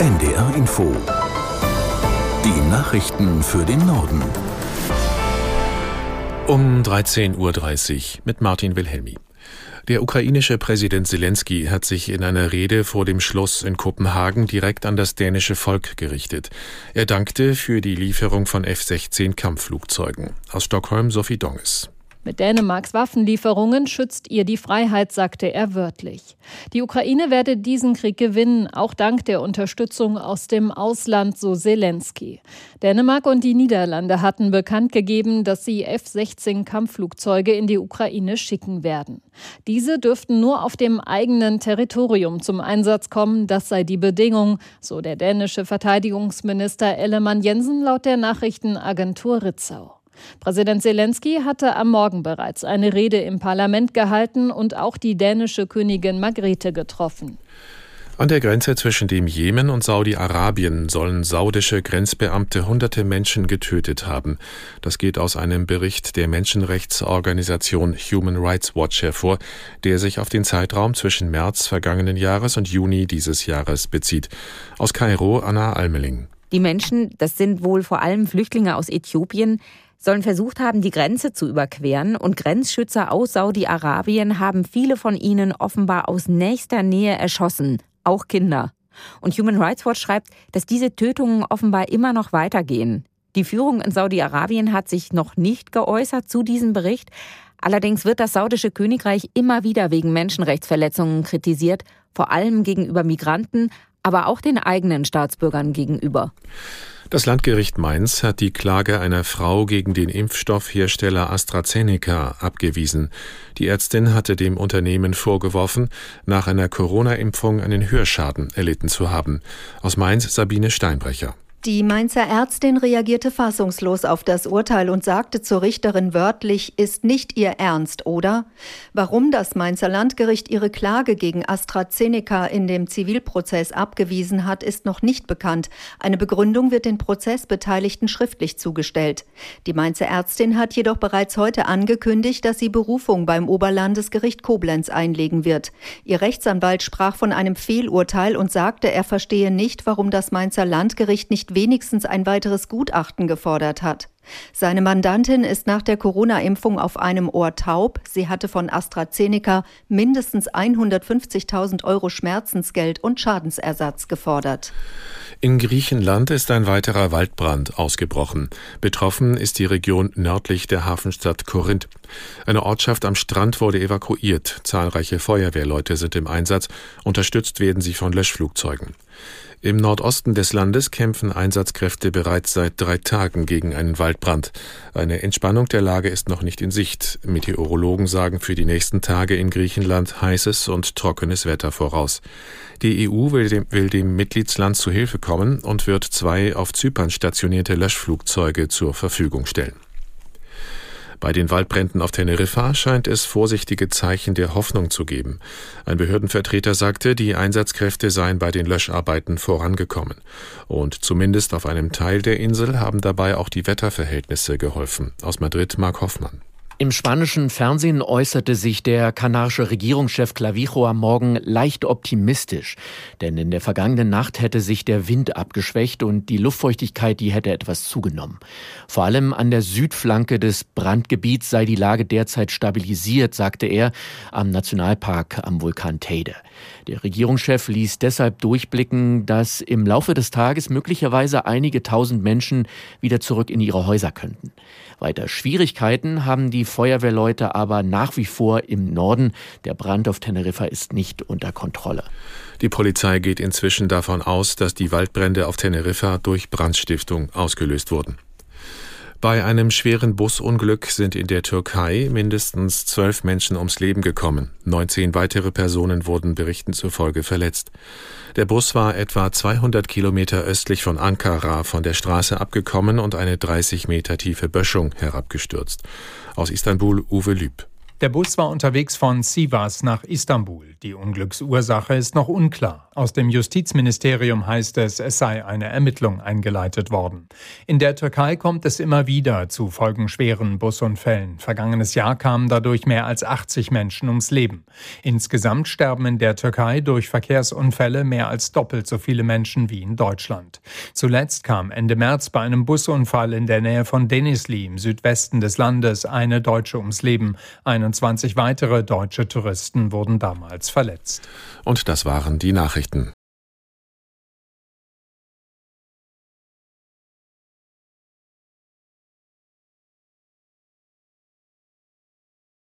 NDR Info. Die Nachrichten für den Norden. Um 13.30 Uhr mit Martin Wilhelmi. Der ukrainische Präsident Zelensky hat sich in einer Rede vor dem Schloss in Kopenhagen direkt an das dänische Volk gerichtet. Er dankte für die Lieferung von F-16 Kampfflugzeugen. Aus Stockholm Sophie Donges. Mit Dänemarks Waffenlieferungen schützt ihr die Freiheit, sagte er wörtlich. Die Ukraine werde diesen Krieg gewinnen, auch dank der Unterstützung aus dem Ausland, so Zelensky. Dänemark und die Niederlande hatten bekannt gegeben, dass sie F-16 Kampfflugzeuge in die Ukraine schicken werden. Diese dürften nur auf dem eigenen Territorium zum Einsatz kommen, das sei die Bedingung, so der dänische Verteidigungsminister Ellemann Jensen laut der Nachrichtenagentur Ritzau. Präsident Zelensky hatte am Morgen bereits eine Rede im Parlament gehalten und auch die dänische Königin Margrethe getroffen. An der Grenze zwischen dem Jemen und Saudi-Arabien sollen saudische Grenzbeamte hunderte Menschen getötet haben. Das geht aus einem Bericht der Menschenrechtsorganisation Human Rights Watch hervor, der sich auf den Zeitraum zwischen März vergangenen Jahres und Juni dieses Jahres bezieht. Aus Kairo Anna Almeling. Die Menschen, das sind wohl vor allem Flüchtlinge aus Äthiopien, sollen versucht haben, die Grenze zu überqueren und Grenzschützer aus Saudi-Arabien haben viele von ihnen offenbar aus nächster Nähe erschossen, auch Kinder. Und Human Rights Watch schreibt, dass diese Tötungen offenbar immer noch weitergehen. Die Führung in Saudi-Arabien hat sich noch nicht geäußert zu diesem Bericht. Allerdings wird das saudische Königreich immer wieder wegen Menschenrechtsverletzungen kritisiert, vor allem gegenüber Migranten, aber auch den eigenen Staatsbürgern gegenüber. Das Landgericht Mainz hat die Klage einer Frau gegen den Impfstoffhersteller AstraZeneca abgewiesen. Die Ärztin hatte dem Unternehmen vorgeworfen, nach einer Corona-Impfung einen Hörschaden erlitten zu haben. Aus Mainz Sabine Steinbrecher. Die Mainzer Ärztin reagierte fassungslos auf das Urteil und sagte zur Richterin wörtlich, ist nicht ihr Ernst, oder? Warum das Mainzer Landgericht ihre Klage gegen AstraZeneca in dem Zivilprozess abgewiesen hat, ist noch nicht bekannt. Eine Begründung wird den Prozessbeteiligten schriftlich zugestellt. Die Mainzer Ärztin hat jedoch bereits heute angekündigt, dass sie Berufung beim Oberlandesgericht Koblenz einlegen wird. Ihr Rechtsanwalt sprach von einem Fehlurteil und sagte, er verstehe nicht, warum das Mainzer Landgericht nicht wenigstens ein weiteres Gutachten gefordert hat. Seine Mandantin ist nach der Corona-Impfung auf einem Ohr taub. Sie hatte von AstraZeneca mindestens 150.000 Euro Schmerzensgeld und Schadensersatz gefordert. In Griechenland ist ein weiterer Waldbrand ausgebrochen. Betroffen ist die Region nördlich der Hafenstadt Korinth. Eine Ortschaft am Strand wurde evakuiert. Zahlreiche Feuerwehrleute sind im Einsatz. Unterstützt werden sie von Löschflugzeugen. Im Nordosten des Landes kämpfen Einsatzkräfte bereits seit drei Tagen gegen einen Waldbrand. Eine Entspannung der Lage ist noch nicht in Sicht. Meteorologen sagen für die nächsten Tage in Griechenland heißes und trockenes Wetter voraus. Die EU will dem, will dem Mitgliedsland zu Hilfe kommen und wird zwei auf Zypern stationierte Löschflugzeuge zur Verfügung stellen. Bei den Waldbränden auf Teneriffa scheint es vorsichtige Zeichen der Hoffnung zu geben. Ein Behördenvertreter sagte, die Einsatzkräfte seien bei den Löscharbeiten vorangekommen. Und zumindest auf einem Teil der Insel haben dabei auch die Wetterverhältnisse geholfen. Aus Madrid Mark Hoffmann. Im spanischen Fernsehen äußerte sich der kanarische Regierungschef Clavijo am Morgen leicht optimistisch, denn in der vergangenen Nacht hätte sich der Wind abgeschwächt und die Luftfeuchtigkeit, die hätte etwas zugenommen. Vor allem an der Südflanke des Brandgebiets sei die Lage derzeit stabilisiert, sagte er am Nationalpark am Vulkan Teide. Der Regierungschef ließ deshalb durchblicken, dass im Laufe des Tages möglicherweise einige tausend Menschen wieder zurück in ihre Häuser könnten. Weiter Schwierigkeiten haben die Feuerwehrleute aber nach wie vor im Norden. Der Brand auf Teneriffa ist nicht unter Kontrolle. Die Polizei geht inzwischen davon aus, dass die Waldbrände auf Teneriffa durch Brandstiftung ausgelöst wurden. Bei einem schweren Busunglück sind in der Türkei mindestens zwölf Menschen ums Leben gekommen. 19 weitere Personen wurden Berichten zufolge verletzt. Der Bus war etwa 200 Kilometer östlich von Ankara von der Straße abgekommen und eine 30 Meter tiefe Böschung herabgestürzt. Aus Istanbul Uwe Lüb. Der Bus war unterwegs von Sivas nach Istanbul. Die Unglücksursache ist noch unklar. Aus dem Justizministerium heißt es, es sei eine Ermittlung eingeleitet worden. In der Türkei kommt es immer wieder zu folgenschweren Busunfällen. Vergangenes Jahr kamen dadurch mehr als 80 Menschen ums Leben. Insgesamt sterben in der Türkei durch Verkehrsunfälle mehr als doppelt so viele Menschen wie in Deutschland. Zuletzt kam Ende März bei einem Busunfall in der Nähe von Denizli im Südwesten des Landes eine Deutsche ums Leben. 21 weitere deutsche Touristen wurden damals verletzt. Und das waren die Nachrichten. Weihnachten.